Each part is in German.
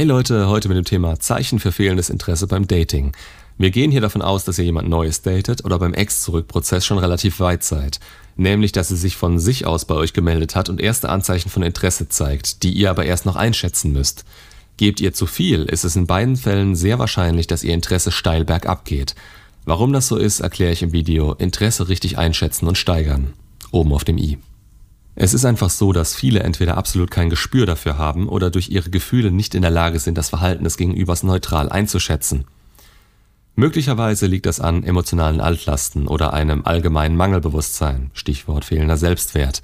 Hey Leute, heute mit dem Thema Zeichen für fehlendes Interesse beim Dating. Wir gehen hier davon aus, dass ihr jemand Neues datet oder beim Ex-Zurück-Prozess schon relativ weit seid. Nämlich, dass sie sich von sich aus bei euch gemeldet hat und erste Anzeichen von Interesse zeigt, die ihr aber erst noch einschätzen müsst. Gebt ihr zu viel, ist es in beiden Fällen sehr wahrscheinlich, dass ihr Interesse steil bergab geht. Warum das so ist, erkläre ich im Video Interesse richtig einschätzen und steigern. Oben auf dem i. Es ist einfach so, dass viele entweder absolut kein Gespür dafür haben oder durch ihre Gefühle nicht in der Lage sind, das Verhalten des Gegenübers neutral einzuschätzen. Möglicherweise liegt das an emotionalen Altlasten oder einem allgemeinen Mangelbewusstsein, Stichwort fehlender Selbstwert.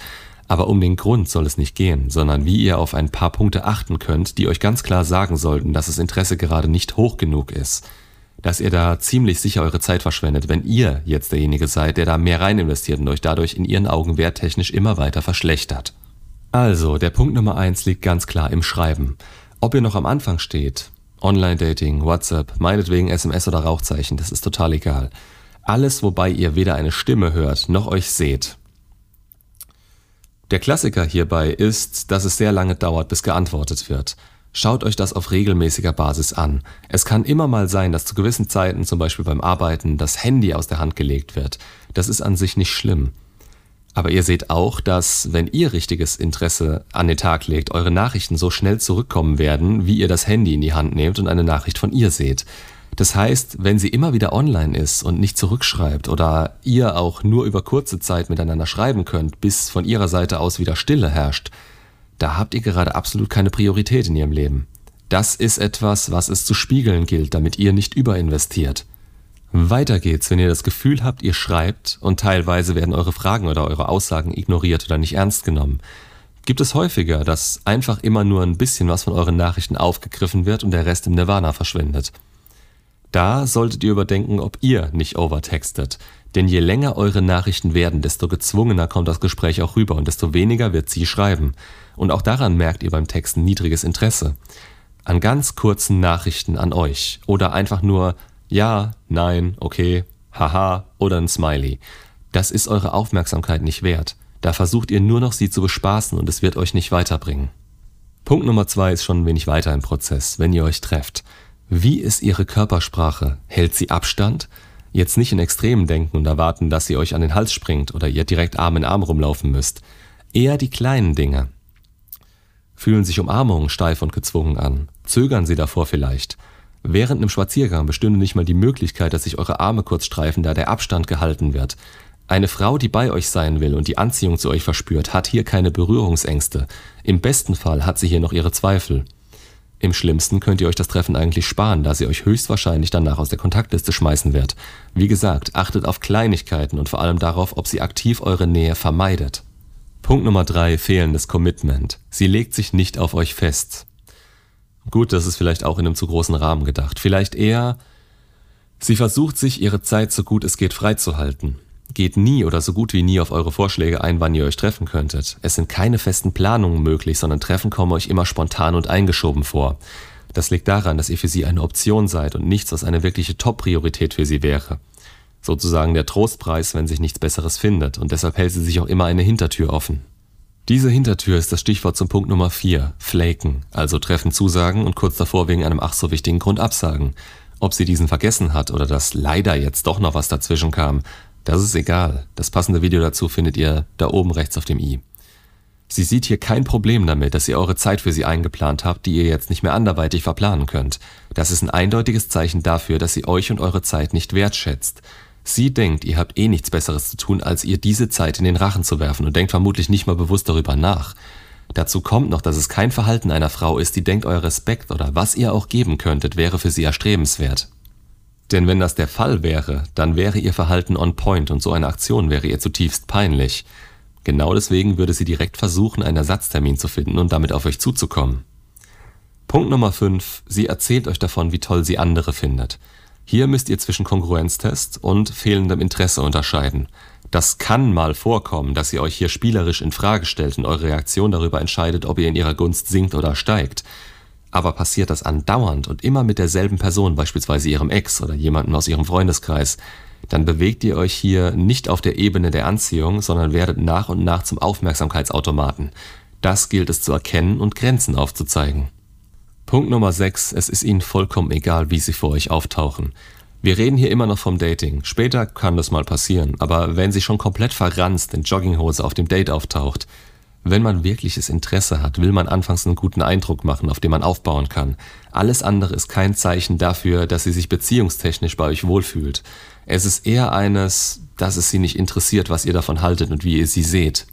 Aber um den Grund soll es nicht gehen, sondern wie ihr auf ein paar Punkte achten könnt, die euch ganz klar sagen sollten, dass das Interesse gerade nicht hoch genug ist dass ihr da ziemlich sicher eure Zeit verschwendet, wenn ihr jetzt derjenige seid, der da mehr rein investiert und euch dadurch in ihren Augen werttechnisch immer weiter verschlechtert. Also, der Punkt Nummer eins liegt ganz klar im Schreiben. Ob ihr noch am Anfang steht, Online-Dating, WhatsApp, meinetwegen SMS oder Rauchzeichen, das ist total egal. Alles, wobei ihr weder eine Stimme hört noch euch seht. Der Klassiker hierbei ist, dass es sehr lange dauert, bis geantwortet wird. Schaut euch das auf regelmäßiger Basis an. Es kann immer mal sein, dass zu gewissen Zeiten, zum Beispiel beim Arbeiten, das Handy aus der Hand gelegt wird. Das ist an sich nicht schlimm. Aber ihr seht auch, dass, wenn ihr richtiges Interesse an den Tag legt, eure Nachrichten so schnell zurückkommen werden, wie ihr das Handy in die Hand nehmt und eine Nachricht von ihr seht. Das heißt, wenn sie immer wieder online ist und nicht zurückschreibt oder ihr auch nur über kurze Zeit miteinander schreiben könnt, bis von ihrer Seite aus wieder Stille herrscht, da habt ihr gerade absolut keine Priorität in ihrem Leben. Das ist etwas, was es zu spiegeln gilt, damit ihr nicht überinvestiert. Weiter geht's, wenn ihr das Gefühl habt, ihr schreibt und teilweise werden eure Fragen oder eure Aussagen ignoriert oder nicht ernst genommen. Gibt es häufiger, dass einfach immer nur ein bisschen was von euren Nachrichten aufgegriffen wird und der Rest im Nirvana verschwindet. Da solltet ihr überdenken, ob ihr nicht overtextet. Denn je länger eure Nachrichten werden, desto gezwungener kommt das Gespräch auch rüber und desto weniger wird sie schreiben. Und auch daran merkt ihr beim Texten niedriges Interesse. An ganz kurzen Nachrichten an euch oder einfach nur ja, nein, okay, haha oder ein Smiley. Das ist eure Aufmerksamkeit nicht wert. Da versucht ihr nur noch sie zu bespaßen und es wird euch nicht weiterbringen. Punkt Nummer zwei ist schon ein wenig weiter im Prozess, wenn ihr euch trefft. Wie ist ihre Körpersprache? Hält sie Abstand? Jetzt nicht in Extremen denken und erwarten, dass sie euch an den Hals springt oder ihr direkt Arm in Arm rumlaufen müsst. Eher die kleinen Dinge. Fühlen sich Umarmungen steif und gezwungen an? Zögern sie davor vielleicht? Während einem Spaziergang bestünde nicht mal die Möglichkeit, dass sich eure Arme kurz streifen, da der Abstand gehalten wird. Eine Frau, die bei euch sein will und die Anziehung zu euch verspürt, hat hier keine Berührungsängste. Im besten Fall hat sie hier noch ihre Zweifel. Im schlimmsten könnt ihr euch das Treffen eigentlich sparen, da sie euch höchstwahrscheinlich danach aus der Kontaktliste schmeißen wird. Wie gesagt, achtet auf Kleinigkeiten und vor allem darauf, ob sie aktiv eure Nähe vermeidet. Punkt Nummer drei: fehlendes Commitment. Sie legt sich nicht auf euch fest. Gut, das ist vielleicht auch in einem zu großen Rahmen gedacht. Vielleicht eher, sie versucht sich ihre Zeit so gut es geht freizuhalten. Geht nie oder so gut wie nie auf eure Vorschläge ein, wann ihr euch treffen könntet. Es sind keine festen Planungen möglich, sondern Treffen kommen euch immer spontan und eingeschoben vor. Das liegt daran, dass ihr für sie eine Option seid und nichts, was eine wirkliche Top-Priorität für sie wäre sozusagen der Trostpreis, wenn sich nichts Besseres findet, und deshalb hält sie sich auch immer eine Hintertür offen. Diese Hintertür ist das Stichwort zum Punkt Nummer 4, Flaken, also Treffen zusagen und kurz davor wegen einem ach so wichtigen Grund absagen. Ob sie diesen vergessen hat oder dass leider jetzt doch noch was dazwischen kam, das ist egal. Das passende Video dazu findet ihr da oben rechts auf dem i. Sie sieht hier kein Problem damit, dass ihr eure Zeit für sie eingeplant habt, die ihr jetzt nicht mehr anderweitig verplanen könnt. Das ist ein eindeutiges Zeichen dafür, dass sie euch und eure Zeit nicht wertschätzt. Sie denkt, ihr habt eh nichts Besseres zu tun, als ihr diese Zeit in den Rachen zu werfen und denkt vermutlich nicht mal bewusst darüber nach. Dazu kommt noch, dass es kein Verhalten einer Frau ist, die denkt, euer Respekt oder was ihr auch geben könntet, wäre für sie erstrebenswert. Denn wenn das der Fall wäre, dann wäre ihr Verhalten on point und so eine Aktion wäre ihr zutiefst peinlich. Genau deswegen würde sie direkt versuchen, einen Ersatztermin zu finden und damit auf euch zuzukommen. Punkt Nummer 5. Sie erzählt euch davon, wie toll sie andere findet. Hier müsst ihr zwischen Kongruenztest und fehlendem Interesse unterscheiden. Das kann mal vorkommen, dass ihr euch hier spielerisch in Frage stellt und eure Reaktion darüber entscheidet, ob ihr in ihrer Gunst sinkt oder steigt. Aber passiert das andauernd und immer mit derselben Person, beispielsweise ihrem Ex oder jemandem aus ihrem Freundeskreis, dann bewegt ihr euch hier nicht auf der Ebene der Anziehung, sondern werdet nach und nach zum Aufmerksamkeitsautomaten. Das gilt es zu erkennen und Grenzen aufzuzeigen. Punkt Nummer 6. Es ist ihnen vollkommen egal, wie sie vor euch auftauchen. Wir reden hier immer noch vom Dating. Später kann das mal passieren, aber wenn sie schon komplett verranzt in Jogginghose auf dem Date auftaucht, wenn man wirkliches Interesse hat, will man anfangs einen guten Eindruck machen, auf den man aufbauen kann. Alles andere ist kein Zeichen dafür, dass sie sich beziehungstechnisch bei euch wohlfühlt. Es ist eher eines, dass es sie nicht interessiert, was ihr davon haltet und wie ihr sie seht.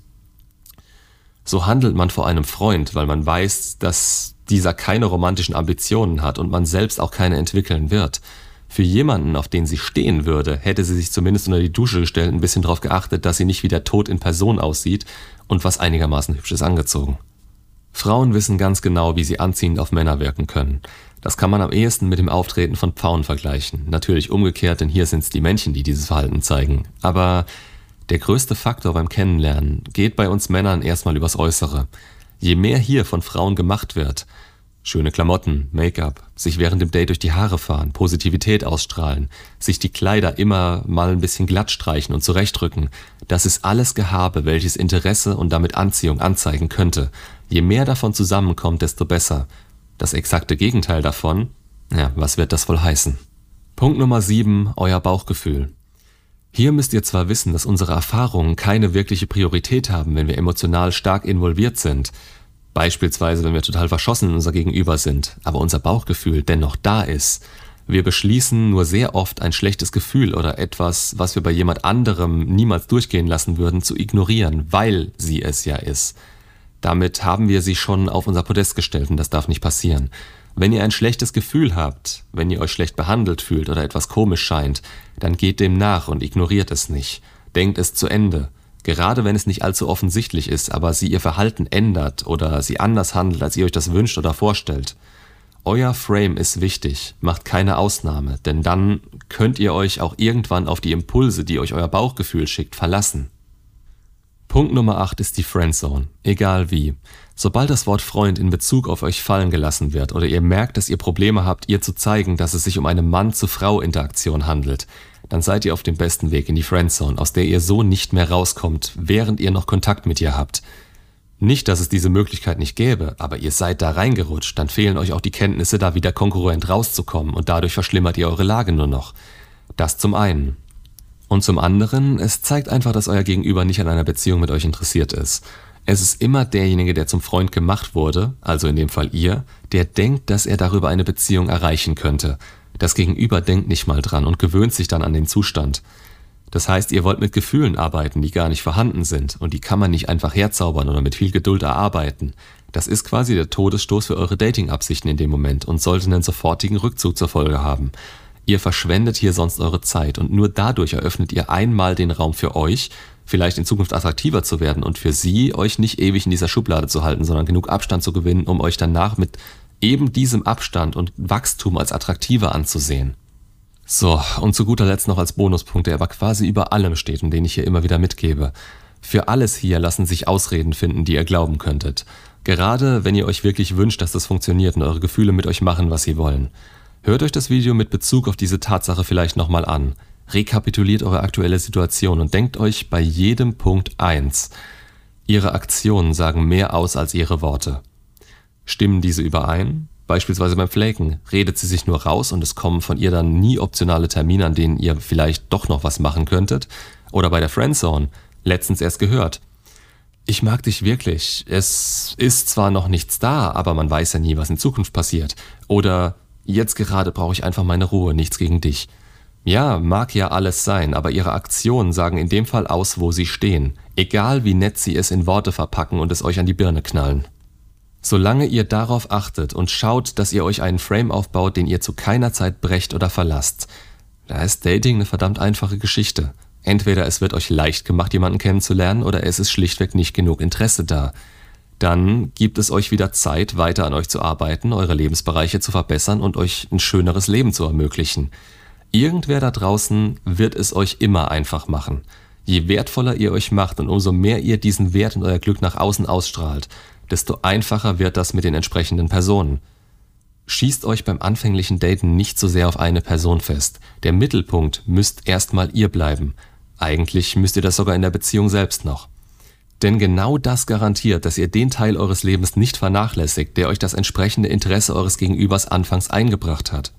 So handelt man vor einem Freund, weil man weiß, dass dieser keine romantischen Ambitionen hat und man selbst auch keine entwickeln wird. Für jemanden, auf den sie stehen würde, hätte sie sich zumindest unter die Dusche gestellt, ein bisschen darauf geachtet, dass sie nicht wie der Tod in Person aussieht und was einigermaßen hübsches angezogen. Frauen wissen ganz genau, wie sie anziehend auf Männer wirken können. Das kann man am ehesten mit dem Auftreten von Pfauen vergleichen. Natürlich umgekehrt, denn hier sind es die Männchen, die dieses Verhalten zeigen. Aber der größte Faktor beim Kennenlernen geht bei uns Männern erstmal übers Äußere. Je mehr hier von Frauen gemacht wird, Schöne Klamotten, Make-up, sich während dem Date durch die Haare fahren, Positivität ausstrahlen, sich die Kleider immer mal ein bisschen glatt streichen und zurechtrücken. Das ist alles Gehabe, welches Interesse und damit Anziehung anzeigen könnte. Je mehr davon zusammenkommt, desto besser. Das exakte Gegenteil davon? Ja, was wird das wohl heißen? Punkt Nummer 7. Euer Bauchgefühl. Hier müsst ihr zwar wissen, dass unsere Erfahrungen keine wirkliche Priorität haben, wenn wir emotional stark involviert sind, Beispielsweise, wenn wir total verschossen in unser Gegenüber sind, aber unser Bauchgefühl dennoch da ist. Wir beschließen nur sehr oft ein schlechtes Gefühl oder etwas, was wir bei jemand anderem niemals durchgehen lassen würden, zu ignorieren, weil sie es ja ist. Damit haben wir sie schon auf unser Podest gestellt und das darf nicht passieren. Wenn ihr ein schlechtes Gefühl habt, wenn ihr euch schlecht behandelt fühlt oder etwas komisch scheint, dann geht dem nach und ignoriert es nicht. Denkt es zu Ende. Gerade wenn es nicht allzu offensichtlich ist, aber sie ihr Verhalten ändert oder sie anders handelt, als ihr euch das wünscht oder vorstellt. Euer Frame ist wichtig, macht keine Ausnahme, denn dann könnt ihr euch auch irgendwann auf die Impulse, die euch euer Bauchgefühl schickt, verlassen. Punkt Nummer 8 ist die Friendzone, egal wie. Sobald das Wort Freund in Bezug auf euch fallen gelassen wird oder ihr merkt, dass ihr Probleme habt, ihr zu zeigen, dass es sich um eine Mann-zu-Frau-Interaktion handelt, dann seid ihr auf dem besten Weg in die Friendzone, aus der ihr so nicht mehr rauskommt, während ihr noch Kontakt mit ihr habt. Nicht, dass es diese Möglichkeit nicht gäbe, aber ihr seid da reingerutscht, dann fehlen euch auch die Kenntnisse, da wieder konkurrent rauszukommen und dadurch verschlimmert ihr eure Lage nur noch. Das zum einen. Und zum anderen, es zeigt einfach, dass euer Gegenüber nicht an einer Beziehung mit euch interessiert ist. Es ist immer derjenige, der zum Freund gemacht wurde, also in dem Fall ihr, der denkt, dass er darüber eine Beziehung erreichen könnte. Das Gegenüber denkt nicht mal dran und gewöhnt sich dann an den Zustand. Das heißt, ihr wollt mit Gefühlen arbeiten, die gar nicht vorhanden sind und die kann man nicht einfach herzaubern oder mit viel Geduld erarbeiten. Das ist quasi der Todesstoß für eure Dating-Absichten in dem Moment und sollte einen sofortigen Rückzug zur Folge haben. Ihr verschwendet hier sonst eure Zeit und nur dadurch eröffnet ihr einmal den Raum für euch, vielleicht in Zukunft attraktiver zu werden und für sie, euch nicht ewig in dieser Schublade zu halten, sondern genug Abstand zu gewinnen, um euch danach mit eben diesem Abstand und Wachstum als attraktiver anzusehen. So, und zu guter Letzt noch als Bonuspunkt, der aber quasi über allem steht und den ich hier immer wieder mitgebe. Für alles hier lassen sich Ausreden finden, die ihr glauben könntet. Gerade wenn ihr euch wirklich wünscht, dass das funktioniert und eure Gefühle mit euch machen, was sie wollen. Hört euch das Video mit Bezug auf diese Tatsache vielleicht nochmal an. Rekapituliert eure aktuelle Situation und denkt euch bei jedem Punkt eins: Ihre Aktionen sagen mehr aus als ihre Worte. Stimmen diese überein? Beispielsweise beim Flaken redet sie sich nur raus und es kommen von ihr dann nie optionale Termine, an denen ihr vielleicht doch noch was machen könntet. Oder bei der Friendzone, letztens erst gehört. Ich mag dich wirklich. Es ist zwar noch nichts da, aber man weiß ja nie, was in Zukunft passiert. Oder jetzt gerade brauche ich einfach meine Ruhe, nichts gegen dich. Ja, mag ja alles sein, aber ihre Aktionen sagen in dem Fall aus, wo sie stehen. Egal wie nett sie es in Worte verpacken und es euch an die Birne knallen. Solange ihr darauf achtet und schaut, dass ihr euch einen Frame aufbaut, den ihr zu keiner Zeit brecht oder verlasst, da ist Dating eine verdammt einfache Geschichte. Entweder es wird euch leicht gemacht, jemanden kennenzulernen, oder es ist schlichtweg nicht genug Interesse da. Dann gibt es euch wieder Zeit, weiter an euch zu arbeiten, eure Lebensbereiche zu verbessern und euch ein schöneres Leben zu ermöglichen. Irgendwer da draußen wird es euch immer einfach machen. Je wertvoller ihr euch macht und umso mehr ihr diesen Wert und euer Glück nach außen ausstrahlt, desto einfacher wird das mit den entsprechenden Personen. Schießt euch beim anfänglichen Daten nicht so sehr auf eine Person fest. Der Mittelpunkt müsst erstmal ihr bleiben. Eigentlich müsst ihr das sogar in der Beziehung selbst noch. Denn genau das garantiert, dass ihr den Teil eures Lebens nicht vernachlässigt, der euch das entsprechende Interesse eures Gegenübers anfangs eingebracht hat.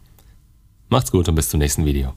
Macht's gut und bis zum nächsten Video.